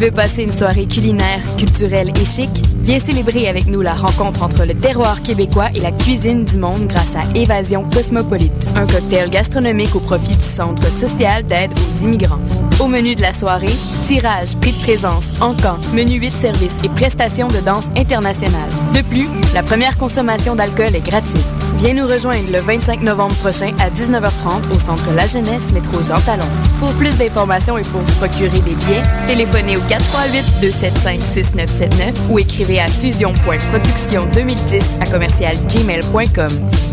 Veux passer une soirée culinaire, culturelle et chic? Viens célébrer avec nous la rencontre entre le terroir québécois et la cuisine du monde grâce à Évasion Cosmopolite, un cocktail gastronomique au profit du Centre social d'aide aux immigrants. Au menu de la soirée, tirage, prix de présence, encans, menu 8 services et prestations de danse internationale. De plus, la première consommation d'alcool est gratuite. Viens nous rejoindre le 25 novembre prochain à 19h30 au Centre La Jeunesse, métro Jean Talon. Pour plus d'informations et pour vous procurer des billets, téléphonez au 438-275-6979 ou écrivez à fusion.production2010 à commercial gmail.com.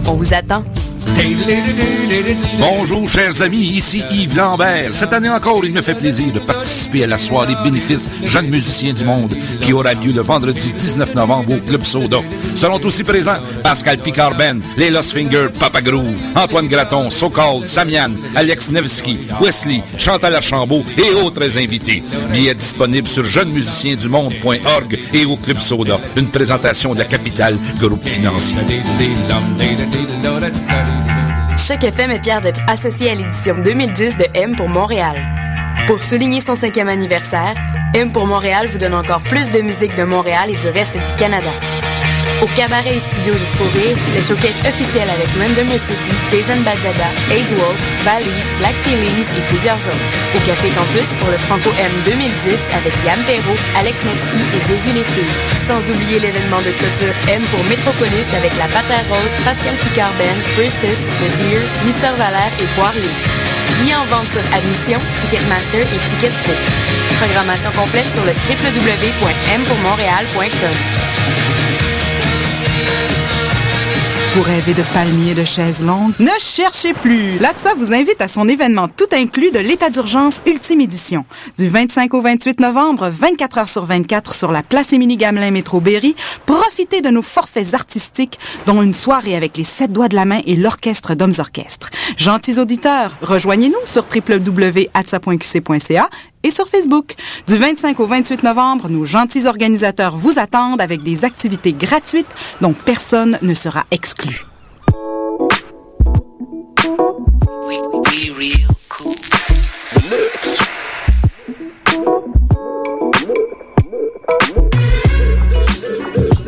On vous attend. Bonjour, chers amis, ici Yves Lambert. Cette année encore, il me fait plaisir de participer à la soirée bénéfice Jeunes musiciens du monde qui aura lieu le vendredi 19 novembre au Club Soda. Seront aussi présents Pascal Picard Ben, les Lost Finger, Papa Antoine Graton, Sokol, Samian, Alex Nevsky, Wesley, Chantal Archambault et autres invités. Billets disponibles sur jeunesmusiciensdumonde.org et au Club Soda. Une présentation de la capitale groupe financier. Choc FM est fier d'être associé à l'édition 2010 de M pour Montréal. Pour souligner son cinquième anniversaire, M pour Montréal vous donne encore plus de musique de Montréal et du reste du Canada. Au cabaret et studio pour rire, le showcase officiel avec Random Recipe, Jason Bajada, AIDS Wolf, Valise, Black Feelings et plusieurs autres. Au Café Campus pour le Franco M 2010 avec Yann Perrault, Alex Nevsky et Jésus les. Sans oublier l'événement de clôture M pour Métropolis avec La Patère Rose, Pascal Picard Ben, Priestess, The Beers, Mister Valère et Poirier. Billets en vente sur Admission, Ticketmaster et Ticket Pro. Programmation complète sur le www.mpourmontréal.com. Vous rêvez de palmiers de chaises longues? Ne cherchez plus! L'ATSA vous invite à son événement tout inclus de l'état d'urgence Ultime Édition. Du 25 au 28 novembre, 24 heures sur 24 sur la place Émilie-Gamelin Métro Berry, profitez de nos forfaits artistiques, dont une soirée avec les sept doigts de la main et l'orchestre d'hommes orchestres. Gentils auditeurs, rejoignez-nous sur www.atsa.qc.ca et sur Facebook. Du 25 au 28 novembre, nos gentils organisateurs vous attendent avec des activités gratuites dont personne ne sera exclu.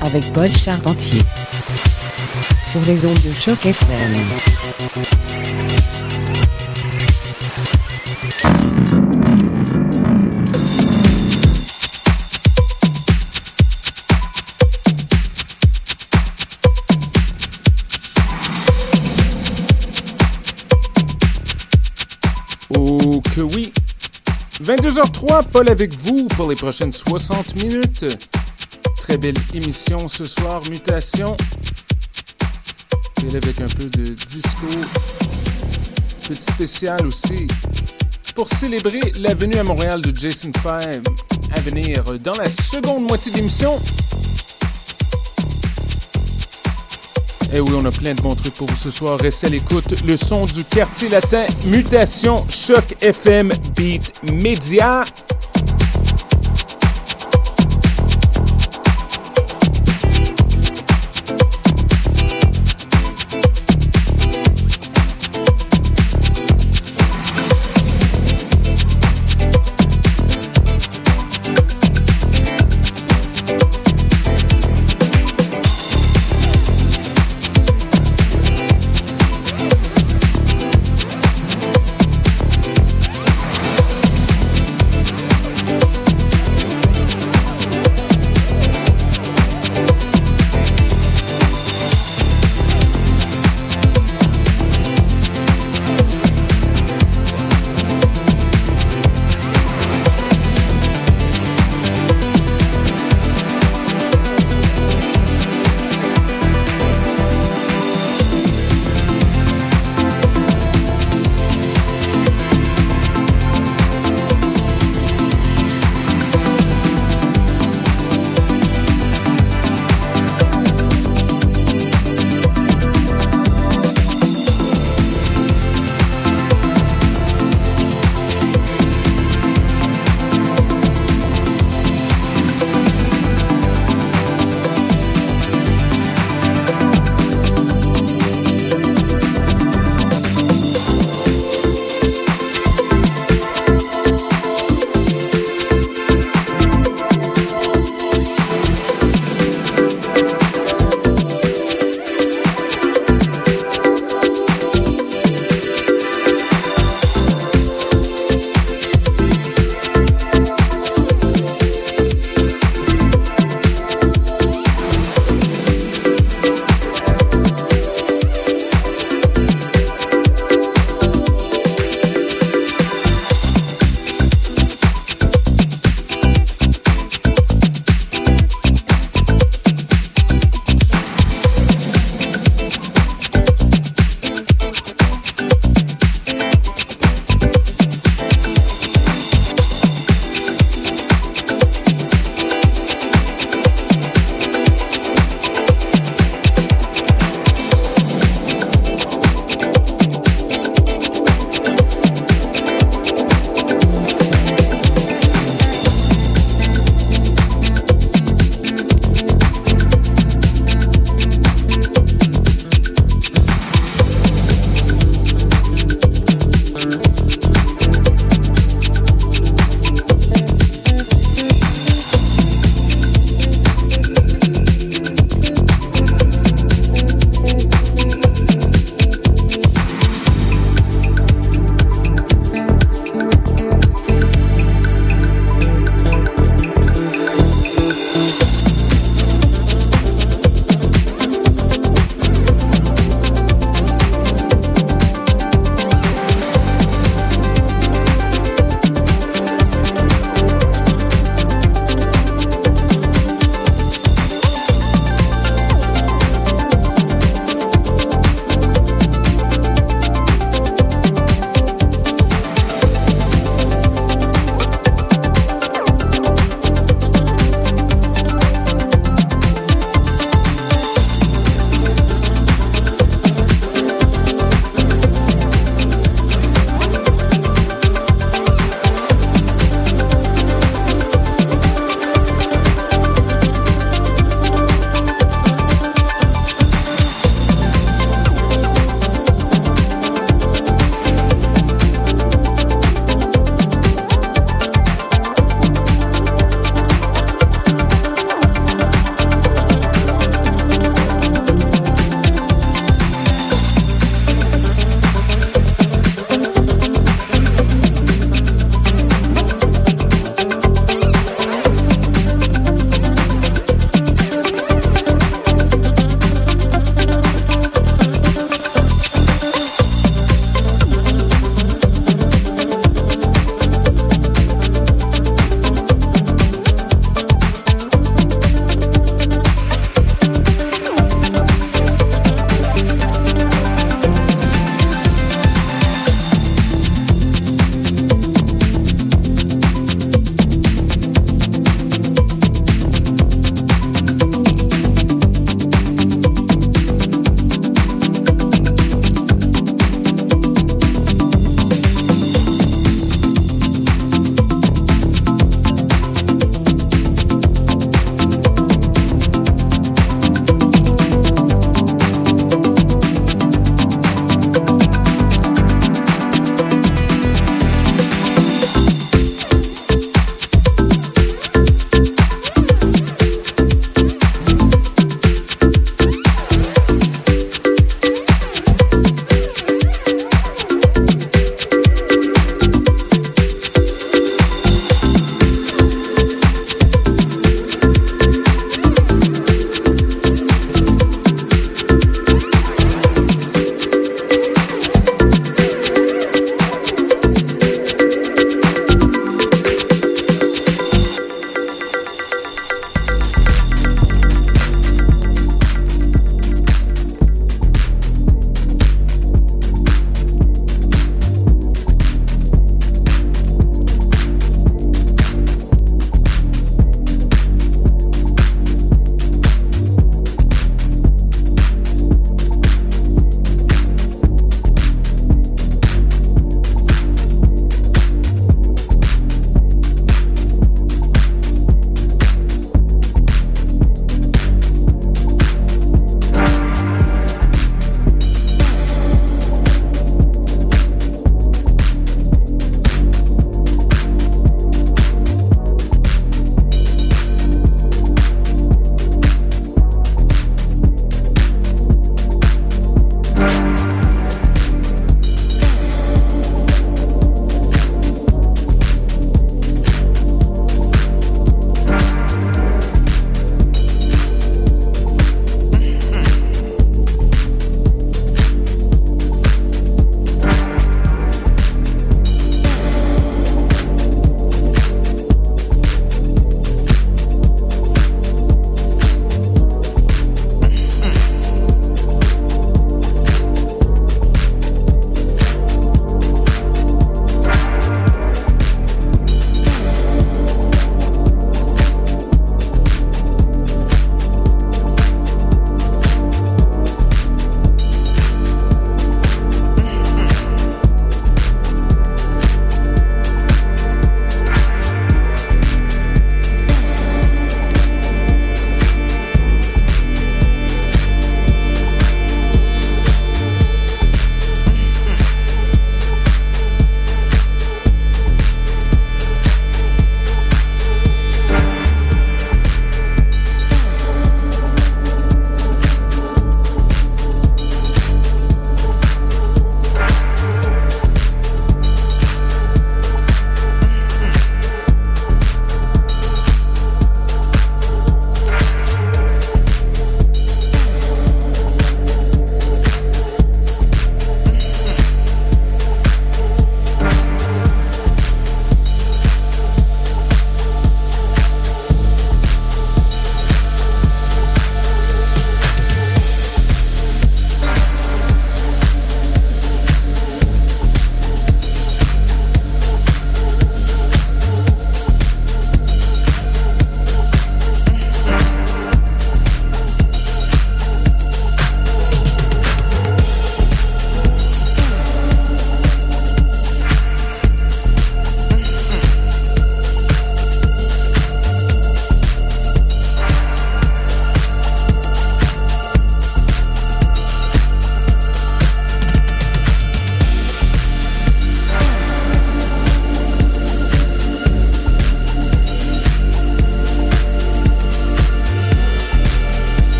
avec Paul Charpentier sur les ondes de choc FM. Oh que oui. 22h03, Paul avec vous pour les prochaines 60 minutes. Très belle émission ce soir, Mutation. Et avec un peu de disco. Petit spécial aussi. Pour célébrer la venue à Montréal de Jason 5 à venir dans la seconde moitié de l'émission. Eh oui, on a plein de bons trucs pour vous ce soir. Restez à l'écoute. Le son du quartier latin, Mutation, Choc FM, Beat Media.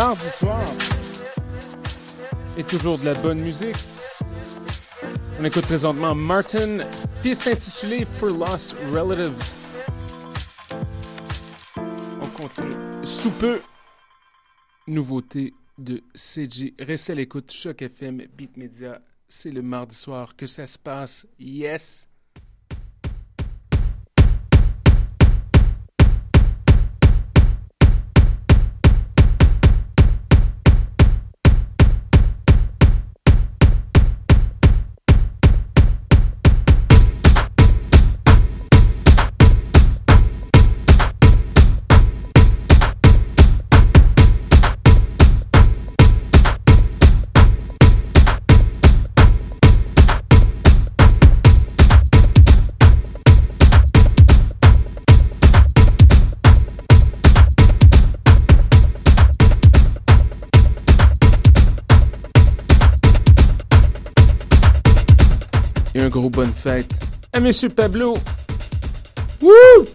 Mardi soir. Et toujours de la bonne musique. On écoute présentement Martin, piste intitulée For Lost Relatives. On continue sous peu. Nouveauté de CG. Restez à l'écoute, Choc FM, Beat Media. C'est le mardi soir que ça se passe. Yes! Fête à Monsieur Pablo. Wouh!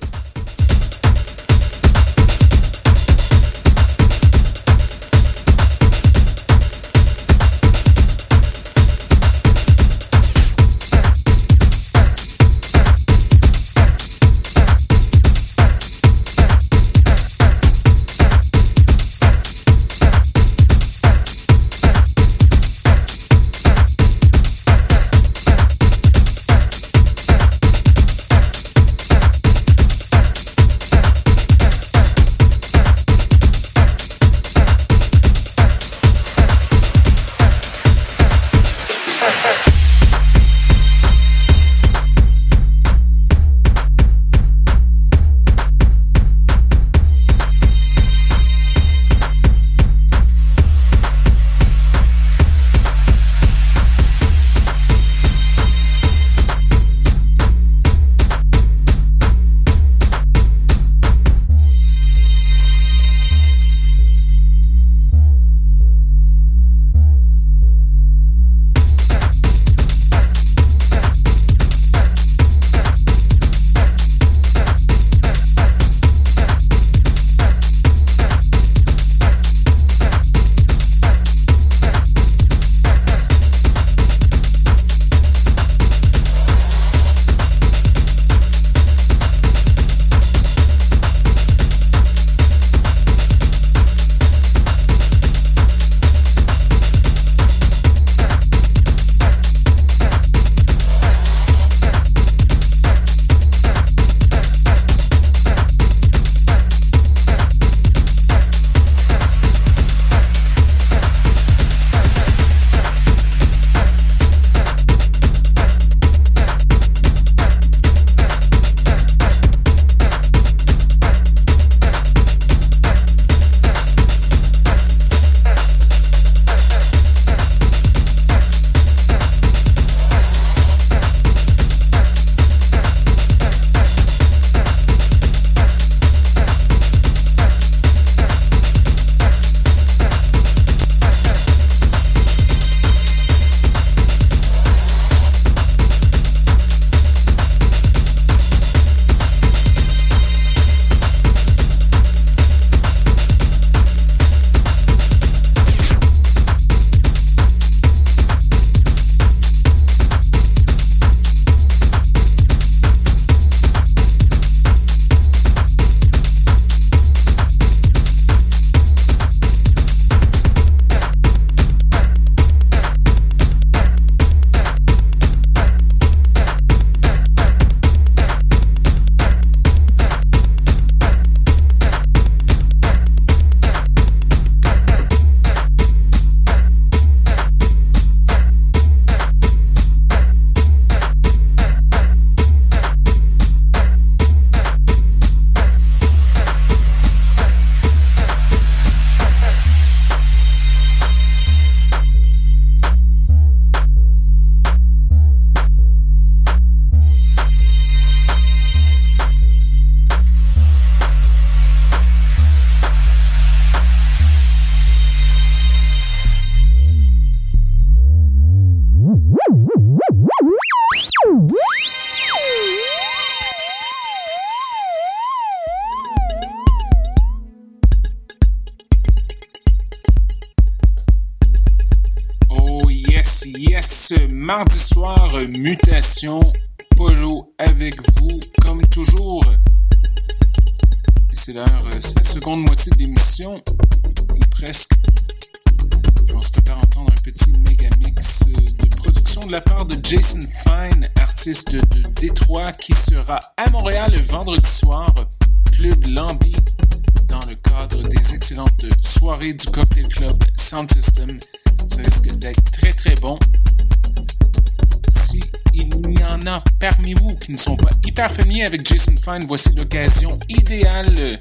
Avec Jason Fine, voici l'occasion idéale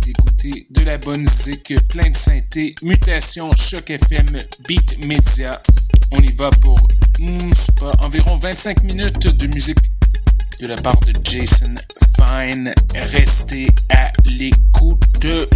d'écouter de la bonne musique, plein de synthé, mutation, choc FM, beat media. On y va pour hmm, environ 25 minutes de musique de la part de Jason Fine. Restez à l'écoute. De,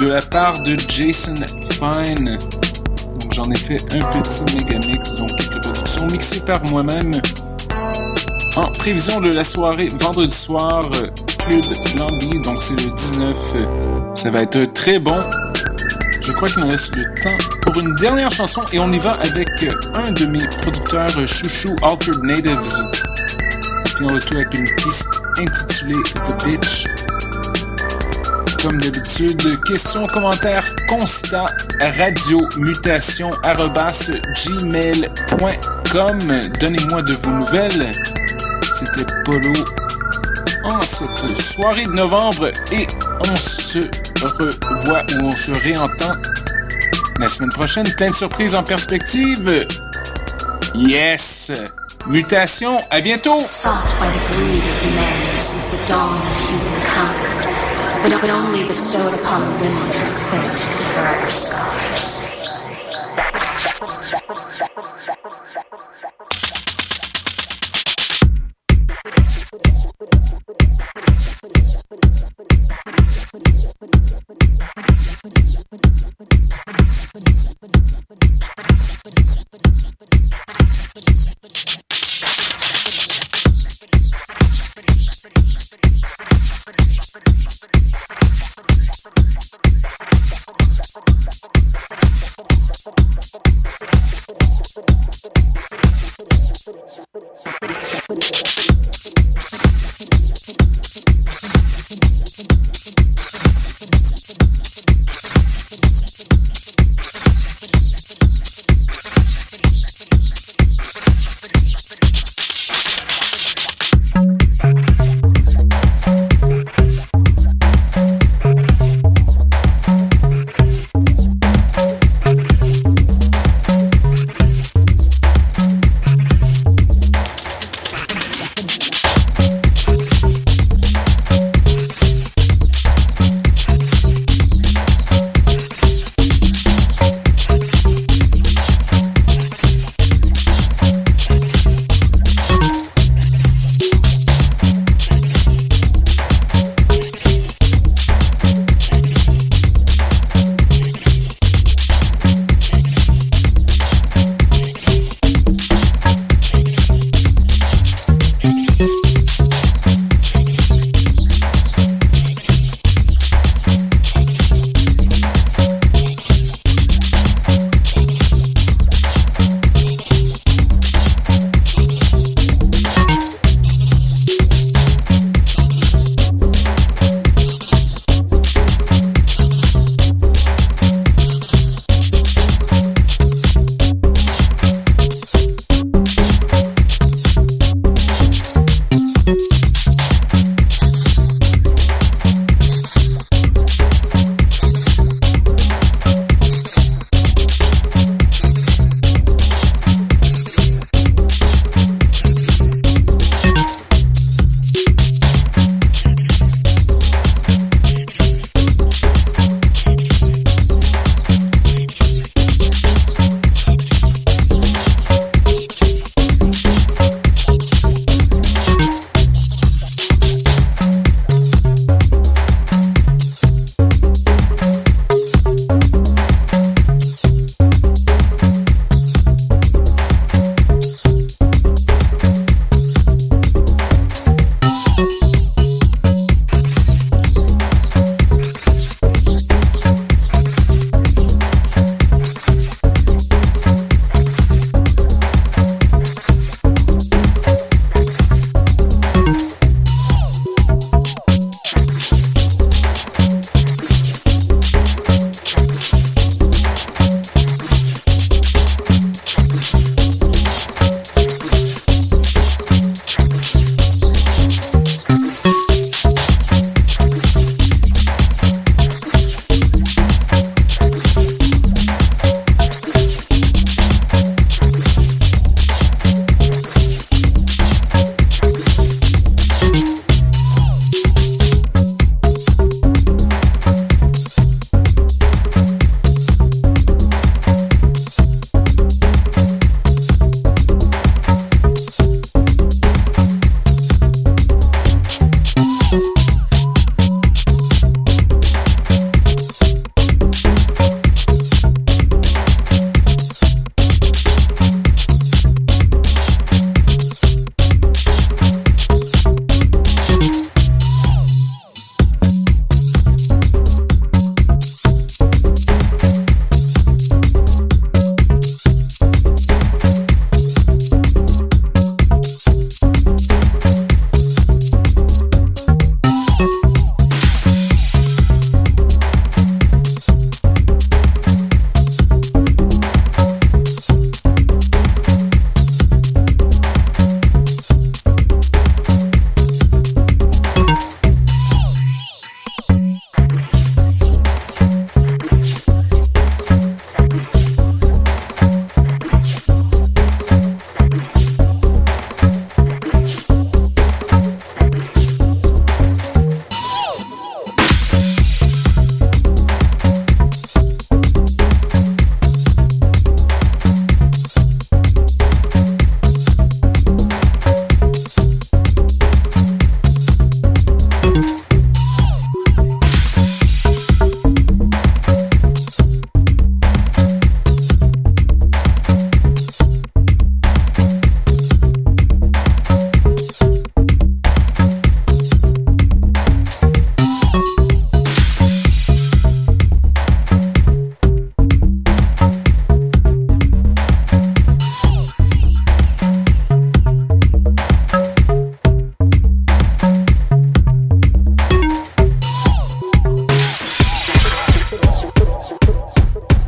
De la part de Jason Fine. Donc j'en ai fait un petit mégamix, donc toute production mixée par moi-même. En prévision de la soirée vendredi soir, Club Lambi, donc c'est le 19. Ça va être très bon. Je crois qu'il nous reste le temps pour une dernière chanson et on y va avec un de mes producteurs chouchou Altered Natives. Finons le tout avec une piste intitulée The Bitch. Comme d'habitude, questions, commentaires, constats, radio, mutation, gmail.com. Donnez-moi de vos nouvelles. C'était Polo en cette soirée de novembre et on se revoit ou on se réentend la semaine prochaine. Plein de surprises en perspective. Yes! Mutation, à bientôt! But only bestowed upon the women as fit for